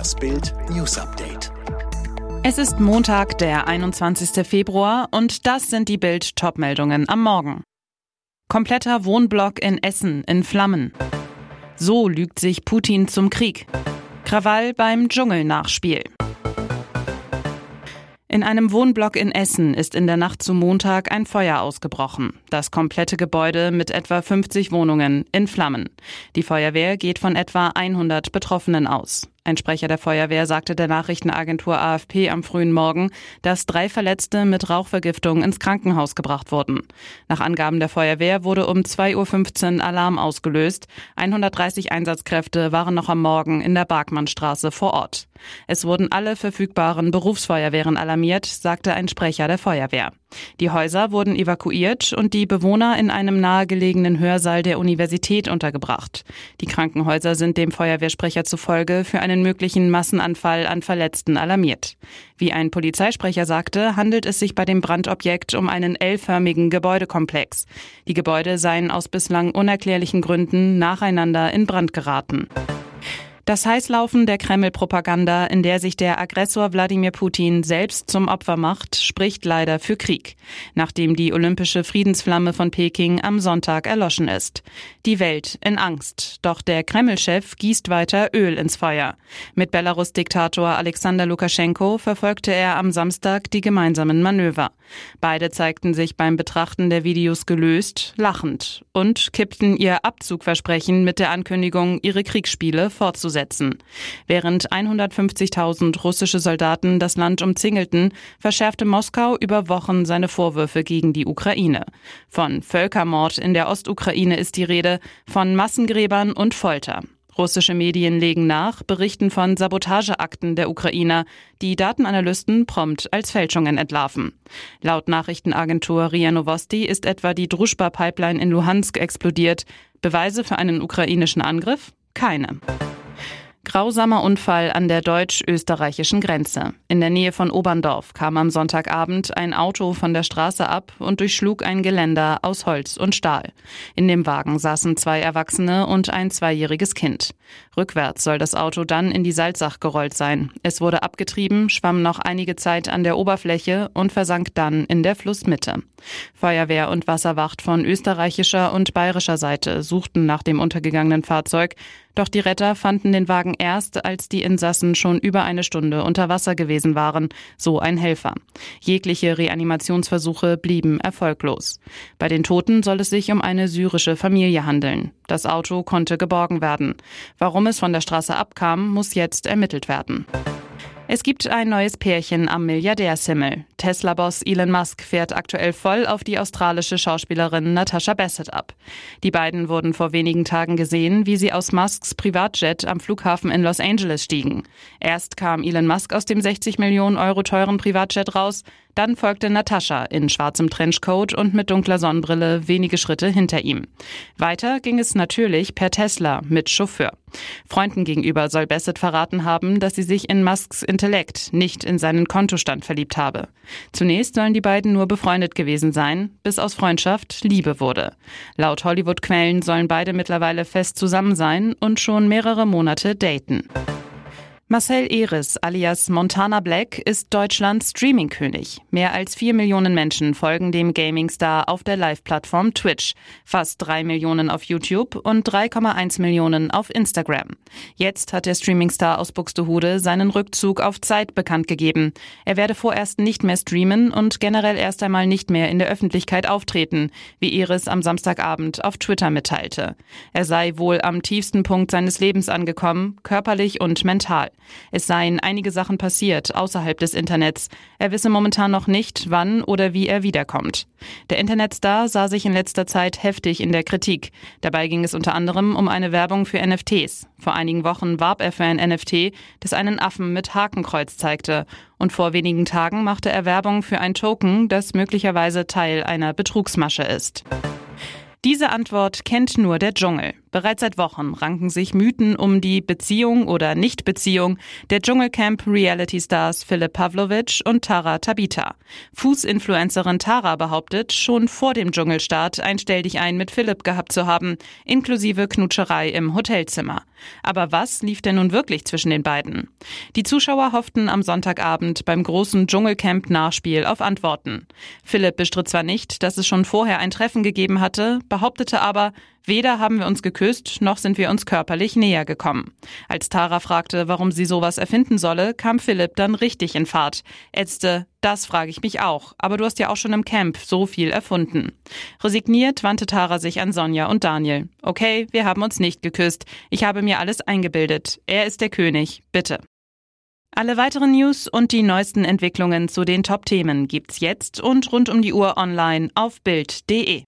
Das Bild News Update. Es ist Montag, der 21. Februar und das sind die Bild Topmeldungen am Morgen. Kompletter Wohnblock in Essen in Flammen. So lügt sich Putin zum Krieg. Krawall beim Dschungelnachspiel. In einem Wohnblock in Essen ist in der Nacht zu Montag ein Feuer ausgebrochen. Das komplette Gebäude mit etwa 50 Wohnungen in Flammen. Die Feuerwehr geht von etwa 100 Betroffenen aus. Ein Sprecher der Feuerwehr sagte der Nachrichtenagentur AFP am frühen Morgen, dass drei Verletzte mit Rauchvergiftung ins Krankenhaus gebracht wurden. Nach Angaben der Feuerwehr wurde um 2.15 Uhr Alarm ausgelöst. 130 Einsatzkräfte waren noch am Morgen in der Barkmannstraße vor Ort. Es wurden alle verfügbaren Berufsfeuerwehren alarmiert, sagte ein Sprecher der Feuerwehr. Die Häuser wurden evakuiert und die Bewohner in einem nahegelegenen Hörsaal der Universität untergebracht. Die Krankenhäuser sind dem Feuerwehrsprecher zufolge für einen möglichen Massenanfall an Verletzten alarmiert. Wie ein Polizeisprecher sagte, handelt es sich bei dem Brandobjekt um einen L-förmigen Gebäudekomplex. Die Gebäude seien aus bislang unerklärlichen Gründen nacheinander in Brand geraten. Das Heißlaufen der Kreml-Propaganda, in der sich der Aggressor Wladimir Putin selbst zum Opfer macht, spricht leider für Krieg, nachdem die olympische Friedensflamme von Peking am Sonntag erloschen ist. Die Welt in Angst, doch der Kreml-Chef gießt weiter Öl ins Feuer. Mit Belarus-Diktator Alexander Lukaschenko verfolgte er am Samstag die gemeinsamen Manöver. Beide zeigten sich beim Betrachten der Videos gelöst, lachend und kippten ihr Abzugversprechen mit der Ankündigung, ihre Kriegsspiele fortzusetzen setzen. Während 150.000 russische Soldaten das Land umzingelten, verschärfte Moskau über Wochen seine Vorwürfe gegen die Ukraine. Von Völkermord in der Ostukraine ist die Rede, von Massengräbern und Folter. Russische Medien legen nach, berichten von Sabotageakten der Ukrainer, die Datenanalysten prompt als Fälschungen entlarven. Laut Nachrichtenagentur RIA Novosti ist etwa die Druschba-Pipeline in Luhansk explodiert. Beweise für einen ukrainischen Angriff? Keine. Grausamer Unfall an der deutsch-österreichischen Grenze. In der Nähe von Oberndorf kam am Sonntagabend ein Auto von der Straße ab und durchschlug ein Geländer aus Holz und Stahl. In dem Wagen saßen zwei Erwachsene und ein zweijähriges Kind. Rückwärts soll das Auto dann in die Salzach gerollt sein. Es wurde abgetrieben, schwamm noch einige Zeit an der Oberfläche und versank dann in der Flussmitte. Feuerwehr und Wasserwacht von österreichischer und bayerischer Seite suchten nach dem untergegangenen Fahrzeug, doch die Retter fanden den Wagen erst, als die Insassen schon über eine Stunde unter Wasser gewesen waren, so ein Helfer. Jegliche Reanimationsversuche blieben erfolglos. Bei den Toten soll es sich um eine syrische Familie handeln. Das Auto konnte geborgen werden. Warum es von der Straße abkam, muss jetzt ermittelt werden. Es gibt ein neues Pärchen am Milliardärshimmel. Tesla-Boss Elon Musk fährt aktuell voll auf die australische Schauspielerin Natasha Bassett ab. Die beiden wurden vor wenigen Tagen gesehen, wie sie aus Musks Privatjet am Flughafen in Los Angeles stiegen. Erst kam Elon Musk aus dem 60 Millionen Euro teuren Privatjet raus, dann folgte Natascha in schwarzem Trenchcoat und mit dunkler Sonnenbrille wenige Schritte hinter ihm. Weiter ging es natürlich per Tesla mit Chauffeur. Freunden gegenüber soll Bassett verraten haben, dass sie sich in Musks Intellekt, nicht in seinen Kontostand verliebt habe. Zunächst sollen die beiden nur befreundet gewesen sein, bis aus Freundschaft Liebe wurde. Laut Hollywood-Quellen sollen beide mittlerweile fest zusammen sein und schon mehrere Monate daten. Marcel Eris alias Montana Black ist Deutschlands Streaming-König. Mehr als vier Millionen Menschen folgen dem Gaming-Star auf der Live-Plattform Twitch, fast drei Millionen auf YouTube und 3,1 Millionen auf Instagram. Jetzt hat der Streaming-Star aus Buxtehude seinen Rückzug auf Zeit bekannt gegeben. Er werde vorerst nicht mehr streamen und generell erst einmal nicht mehr in der Öffentlichkeit auftreten, wie Eris am Samstagabend auf Twitter mitteilte. Er sei wohl am tiefsten Punkt seines Lebens angekommen, körperlich und mental. Es seien einige Sachen passiert außerhalb des Internets. Er wisse momentan noch nicht, wann oder wie er wiederkommt. Der Internetstar sah sich in letzter Zeit heftig in der Kritik. Dabei ging es unter anderem um eine Werbung für NFTs. Vor einigen Wochen warb er für ein NFT, das einen Affen mit Hakenkreuz zeigte. Und vor wenigen Tagen machte er Werbung für ein Token, das möglicherweise Teil einer Betrugsmasche ist. Diese Antwort kennt nur der Dschungel. Bereits seit Wochen ranken sich Mythen um die Beziehung oder Nichtbeziehung der Dschungelcamp Reality Stars Philipp Pavlovic und Tara Tabita. Fußinfluencerin Tara behauptet, schon vor dem Dschungelstart ein Stell dich ein mit Philipp gehabt zu haben, inklusive Knutscherei im Hotelzimmer. Aber was lief denn nun wirklich zwischen den beiden? Die Zuschauer hofften am Sonntagabend beim großen Dschungelcamp-Nachspiel auf Antworten. Philipp bestritt zwar nicht, dass es schon vorher ein Treffen gegeben hatte, behauptete aber, Weder haben wir uns geküsst, noch sind wir uns körperlich näher gekommen. Als Tara fragte, warum sie sowas erfinden solle, kam Philipp dann richtig in Fahrt. Ätzte, das frage ich mich auch, aber du hast ja auch schon im Camp so viel erfunden. Resigniert wandte Tara sich an Sonja und Daniel. Okay, wir haben uns nicht geküsst. Ich habe mir alles eingebildet. Er ist der König. Bitte. Alle weiteren News und die neuesten Entwicklungen zu den Top-Themen gibt's jetzt und rund um die Uhr online auf Bild.de.